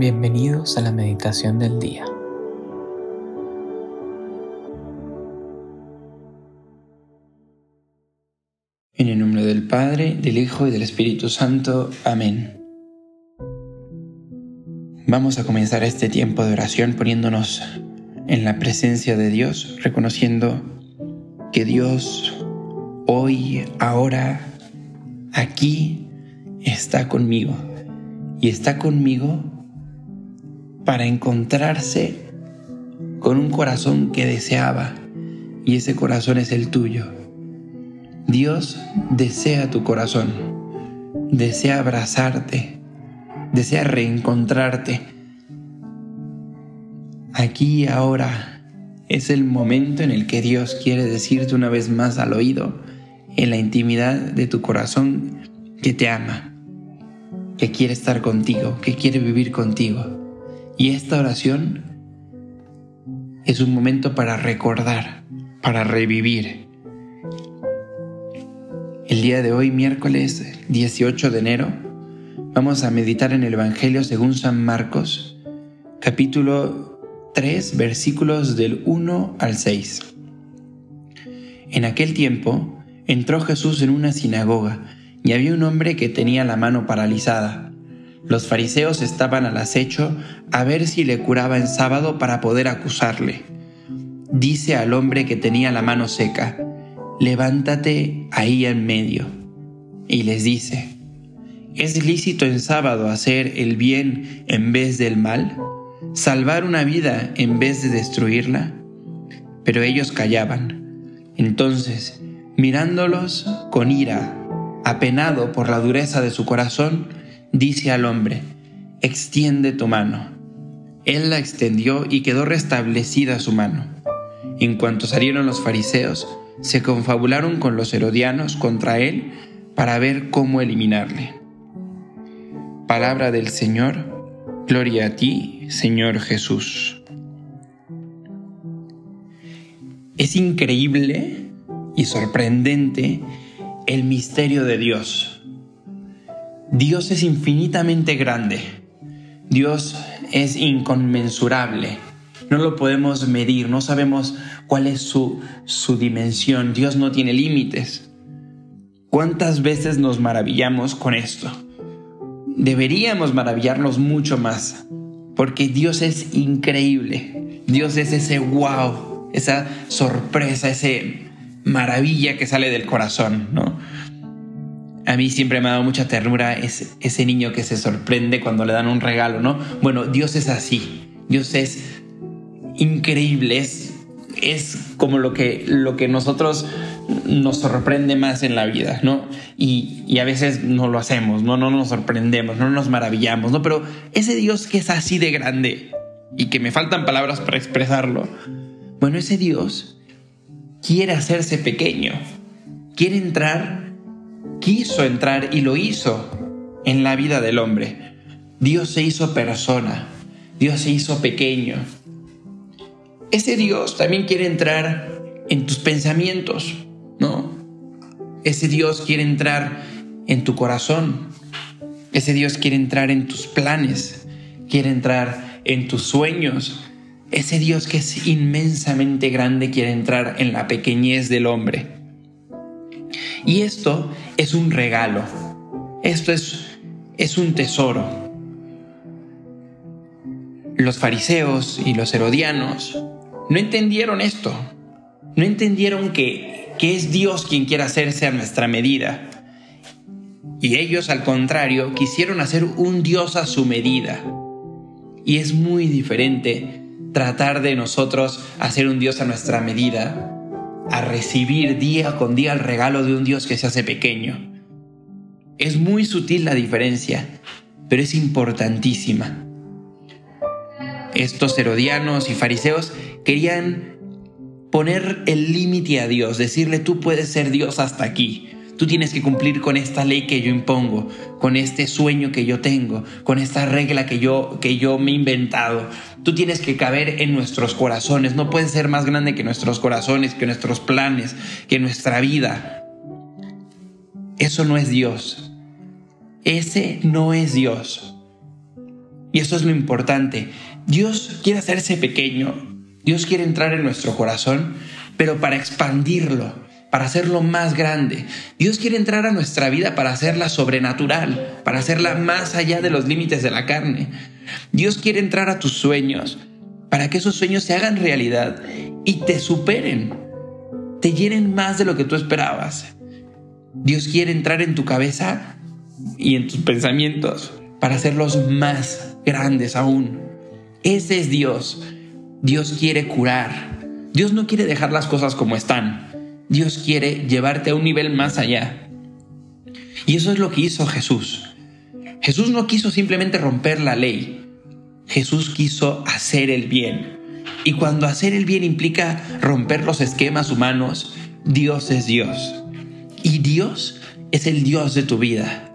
Bienvenidos a la meditación del día. En el nombre del Padre, del Hijo y del Espíritu Santo. Amén. Vamos a comenzar este tiempo de oración poniéndonos en la presencia de Dios, reconociendo que Dios hoy, ahora, aquí está conmigo. Y está conmigo para encontrarse con un corazón que deseaba y ese corazón es el tuyo. Dios desea tu corazón, desea abrazarte, desea reencontrarte. Aquí y ahora es el momento en el que Dios quiere decirte una vez más al oído, en la intimidad de tu corazón, que te ama, que quiere estar contigo, que quiere vivir contigo. Y esta oración es un momento para recordar, para revivir. El día de hoy, miércoles 18 de enero, vamos a meditar en el Evangelio según San Marcos, capítulo 3, versículos del 1 al 6. En aquel tiempo entró Jesús en una sinagoga y había un hombre que tenía la mano paralizada. Los fariseos estaban al acecho a ver si le curaba en sábado para poder acusarle. Dice al hombre que tenía la mano seca, levántate ahí en medio. Y les dice, ¿es lícito en sábado hacer el bien en vez del mal? ¿Salvar una vida en vez de destruirla? Pero ellos callaban. Entonces, mirándolos con ira, apenado por la dureza de su corazón, dice al hombre, extiende tu mano. Él la extendió y quedó restablecida su mano. En cuanto salieron los fariseos, se confabularon con los herodianos contra él para ver cómo eliminarle. Palabra del Señor, gloria a ti, Señor Jesús. Es increíble y sorprendente el misterio de Dios Dios es infinitamente grande. Dios es inconmensurable. No lo podemos medir, no sabemos cuál es su, su dimensión. Dios no tiene límites. ¿Cuántas veces nos maravillamos con esto? Deberíamos maravillarnos mucho más, porque Dios es increíble. Dios es ese wow, esa sorpresa, ese maravilla que sale del corazón, ¿no? A mí siempre me ha dado mucha ternura es ese niño que se sorprende cuando le dan un regalo, ¿no? Bueno, Dios es así. Dios es increíble, es, es como lo que, lo que nosotros nos sorprende más en la vida, ¿no? Y, y, a veces no lo hacemos, ¿no? No nos sorprendemos, no nos maravillamos, ¿no? Pero ese Dios que es así de grande y que me faltan palabras para expresarlo, bueno, ese Dios quiere hacerse pequeño, quiere entrar quiso entrar y lo hizo en la vida del hombre. Dios se hizo persona, Dios se hizo pequeño. Ese Dios también quiere entrar en tus pensamientos, ¿no? Ese Dios quiere entrar en tu corazón. Ese Dios quiere entrar en tus planes, quiere entrar en tus sueños. Ese Dios que es inmensamente grande quiere entrar en la pequeñez del hombre. Y esto es un regalo, esto es, es un tesoro. Los fariseos y los herodianos no entendieron esto, no entendieron que, que es Dios quien quiere hacerse a nuestra medida. Y ellos, al contrario, quisieron hacer un Dios a su medida. Y es muy diferente tratar de nosotros hacer un Dios a nuestra medida a recibir día con día el regalo de un Dios que se hace pequeño. Es muy sutil la diferencia, pero es importantísima. Estos herodianos y fariseos querían poner el límite a Dios, decirle tú puedes ser Dios hasta aquí, Tú tienes que cumplir con esta ley que yo impongo, con este sueño que yo tengo, con esta regla que yo, que yo me he inventado. Tú tienes que caber en nuestros corazones. No puedes ser más grande que nuestros corazones, que nuestros planes, que nuestra vida. Eso no es Dios. Ese no es Dios. Y eso es lo importante. Dios quiere hacerse pequeño, Dios quiere entrar en nuestro corazón, pero para expandirlo, para hacerlo más grande. Dios quiere entrar a nuestra vida para hacerla sobrenatural, para hacerla más allá de los límites de la carne. Dios quiere entrar a tus sueños, para que esos sueños se hagan realidad y te superen, te llenen más de lo que tú esperabas. Dios quiere entrar en tu cabeza y en tus pensamientos para hacerlos más grandes aún. Ese es Dios. Dios quiere curar. Dios no quiere dejar las cosas como están. Dios quiere llevarte a un nivel más allá. Y eso es lo que hizo Jesús. Jesús no quiso simplemente romper la ley. Jesús quiso hacer el bien. Y cuando hacer el bien implica romper los esquemas humanos, Dios es Dios. Y Dios es el Dios de tu vida.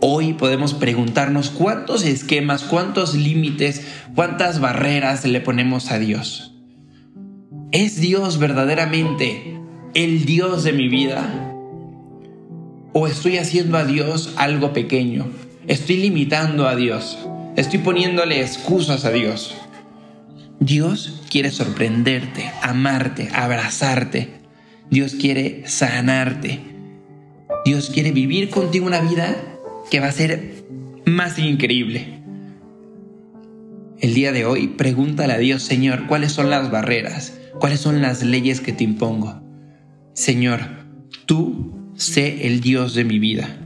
Hoy podemos preguntarnos cuántos esquemas, cuántos límites, cuántas barreras le ponemos a Dios. ¿Es Dios verdaderamente el Dios de mi vida? ¿O estoy haciendo a Dios algo pequeño? Estoy limitando a Dios. Estoy poniéndole excusas a Dios. Dios quiere sorprenderte, amarte, abrazarte. Dios quiere sanarte. Dios quiere vivir contigo una vida que va a ser más increíble. El día de hoy pregúntale a Dios, Señor, ¿cuáles son las barreras? ¿Cuáles son las leyes que te impongo? Señor, tú sé el Dios de mi vida.